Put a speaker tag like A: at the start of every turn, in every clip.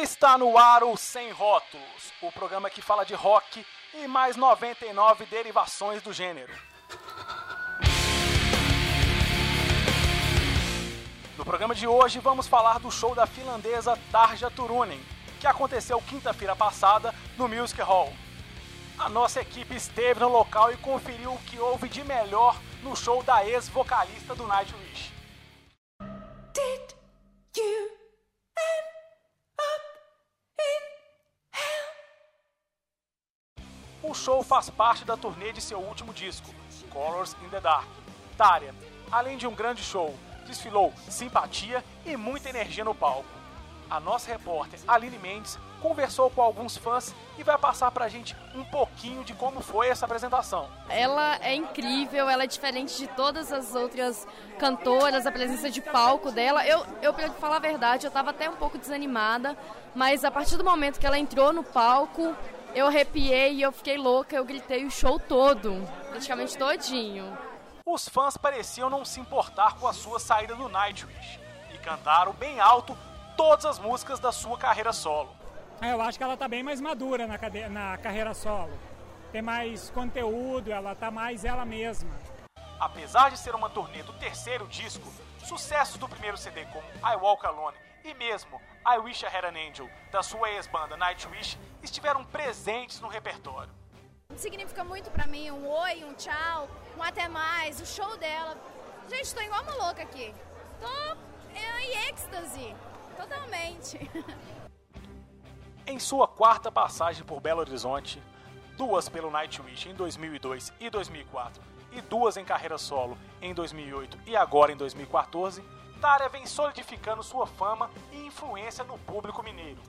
A: Está no ar o Sem Rótulos, o programa que fala de rock e mais 99 derivações do gênero. No programa de hoje vamos falar do show da finlandesa Tarja Turunen, que aconteceu quinta-feira passada no Music Hall. A nossa equipe esteve no local e conferiu o que houve de melhor no show da ex-vocalista do Nightwish. O show faz parte da turnê de seu último disco, Colors in the Dark. Tária, além de um grande show, desfilou simpatia e muita energia no palco. A nossa repórter Aline Mendes conversou com alguns fãs e vai passar pra gente um pouquinho de como foi essa apresentação.
B: Ela é incrível, ela é diferente de todas as outras cantoras, a presença de palco dela. Eu, eu pra falar a verdade, eu tava até um pouco desanimada, mas a partir do momento que ela entrou no palco, eu arrepiei e eu fiquei louca, eu gritei o show todo, praticamente todinho.
A: Os fãs pareciam não se importar com a sua saída do Nightwish e cantaram bem alto todas as músicas da sua carreira solo.
C: É, eu acho que ela está bem mais madura na, cade... na carreira solo. Tem mais conteúdo, ela está mais ela mesma.
A: Apesar de ser uma turnê do terceiro disco, sucessos do primeiro CD como I Walk Alone e mesmo I Wish I Had an Angel da sua ex-banda Nightwish estiveram presentes no repertório.
D: Significa muito para mim um oi, um tchau, um até mais, o show dela. Gente, estou igual uma louca aqui. Tô em êxtase, totalmente.
A: Em sua quarta passagem por Belo Horizonte, duas pelo Nightwish em 2002 e 2004 e duas em carreira solo em 2008 e agora em 2014, Tária vem solidificando sua fama e influência no público mineiro.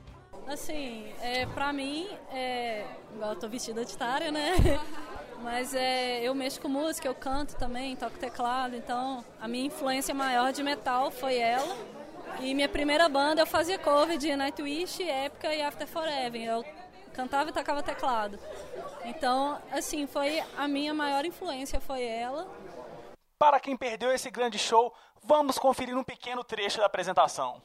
E: Assim, é, pra mim, é, igual eu tô vestida de Tária, né? Mas é, eu mexo com música, eu canto também, toco teclado, então a minha influência maior de metal foi ela. E minha primeira banda eu fazia cover de Nightwish, Épica e After Forever. Eu cantava e tocava teclado. Então, assim, foi a minha maior influência foi ela.
A: Para quem perdeu esse grande show, vamos conferir um pequeno trecho da apresentação.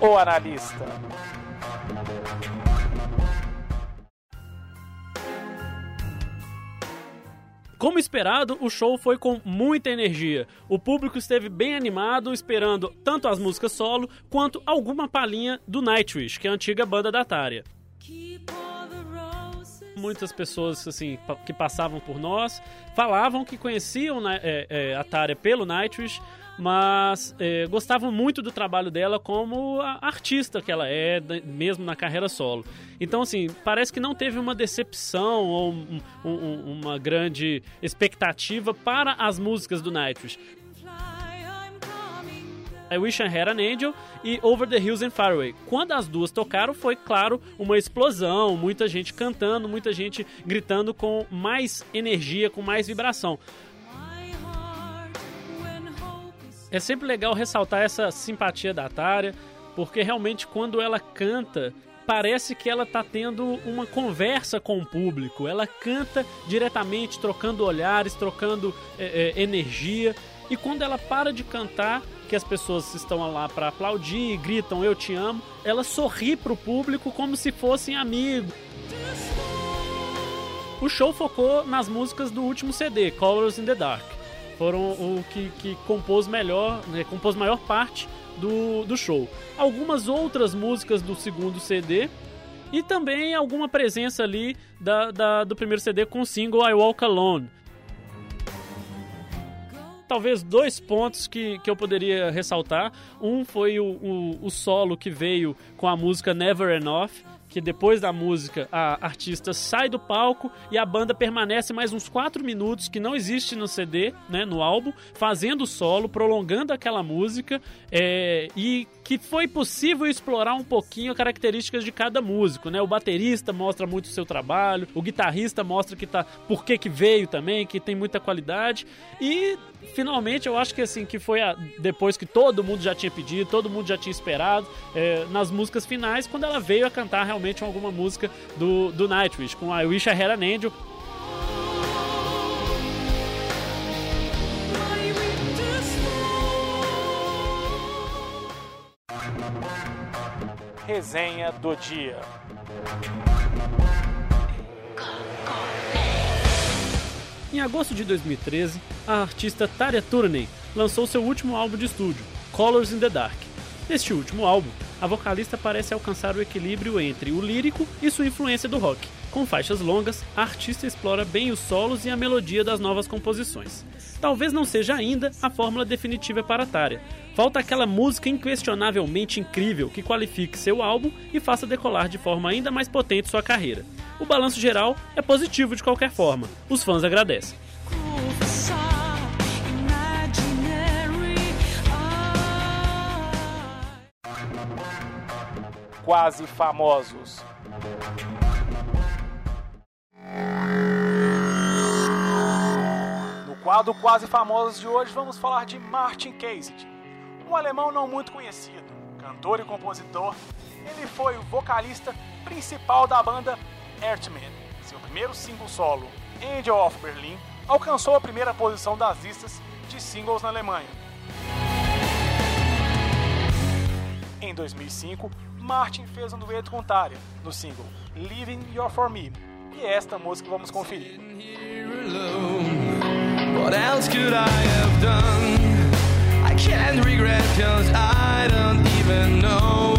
A: o analista.
F: Como esperado, o show foi com muita energia. O público esteve bem animado, esperando tanto as músicas solo quanto alguma palhinha do Nightwish, que é a antiga banda da Tária. Muitas pessoas assim que passavam por nós falavam que conheciam né, é, é, a Tária pelo Nightwish, mas é, gostavam muito do trabalho dela como artista que ela é, mesmo na carreira solo. Então, assim, parece que não teve uma decepção ou um, um, uma grande expectativa para as músicas do Nightwish. I Wish I Had an Angel e Over the Hills and Far Away. Quando as duas tocaram, foi, claro, uma explosão, muita gente cantando, muita gente gritando com mais energia, com mais vibração. É sempre legal ressaltar essa simpatia da Tária, porque realmente quando ela canta, parece que ela está tendo uma conversa com o público. Ela canta diretamente, trocando olhares, trocando é, é, energia. E quando ela para de cantar, que as pessoas estão lá para aplaudir e gritam eu te amo, ela sorri para o público como se fossem amigos. O show focou nas músicas do último CD, Colors in the Dark foram o que, que compôs melhor, né, compôs maior parte do, do show. Algumas outras músicas do segundo CD e também alguma presença ali da, da, do primeiro CD com o single I Walk Alone. Talvez dois pontos que, que eu poderia ressaltar. Um foi o, o, o solo que veio com a música Never Enough, que depois da música a artista sai do palco e a banda permanece mais uns 4 minutos que não existe no CD, né, no álbum, fazendo solo, prolongando aquela música é, e que foi possível explorar um pouquinho as características de cada músico, né? O baterista mostra muito o seu trabalho, o guitarrista mostra que tá por que que veio também, que tem muita qualidade e finalmente eu acho que assim que foi a, depois que todo mundo já tinha pedido, todo mundo já tinha esperado é, nas músicas finais quando ela veio a cantar realmente alguma música do, do Nightwish com I Wish I Had an Angel
G: Resenha do dia.
F: Em agosto de 2013, a artista Tarja Turunen lançou seu último álbum de estúdio, Colors in the Dark. Neste último álbum, a vocalista parece alcançar o equilíbrio entre o lírico e sua influência do rock. Com faixas longas, a artista explora bem os solos e a melodia das novas composições. Talvez não seja ainda a fórmula definitiva para Tarja. Falta aquela música inquestionavelmente incrível que qualifique seu álbum e faça decolar de forma ainda mais potente sua carreira. O balanço geral é positivo de qualquer forma. Os fãs agradecem.
G: Quase famosos. No quadro Quase Famosos de hoje, vamos falar de Martin Cassidy, um alemão não muito conhecido, cantor e compositor. Ele foi o vocalista principal da banda Earthman. Seu primeiro single solo, Angel of Berlin, alcançou a primeira posição das listas de singles na Alemanha. Em 2005, Martin fez um dueto com Tarja no single Living Your For Me. E é esta música vamos conferir. What else could I have done? I can't regret cause I don't even know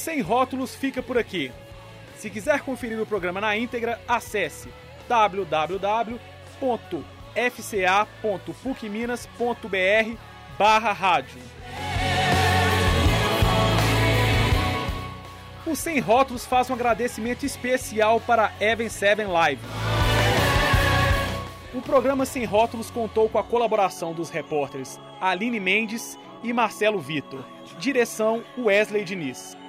G: Sem Rótulos fica por aqui. Se quiser conferir o programa na íntegra, acesse www.fca.pucminas.br barra rádio. O Sem Rótulos faz um agradecimento especial para Even Seven Live.
A: O programa Sem Rótulos contou com a colaboração dos repórteres Aline Mendes e Marcelo Vitor. Direção Wesley Diniz.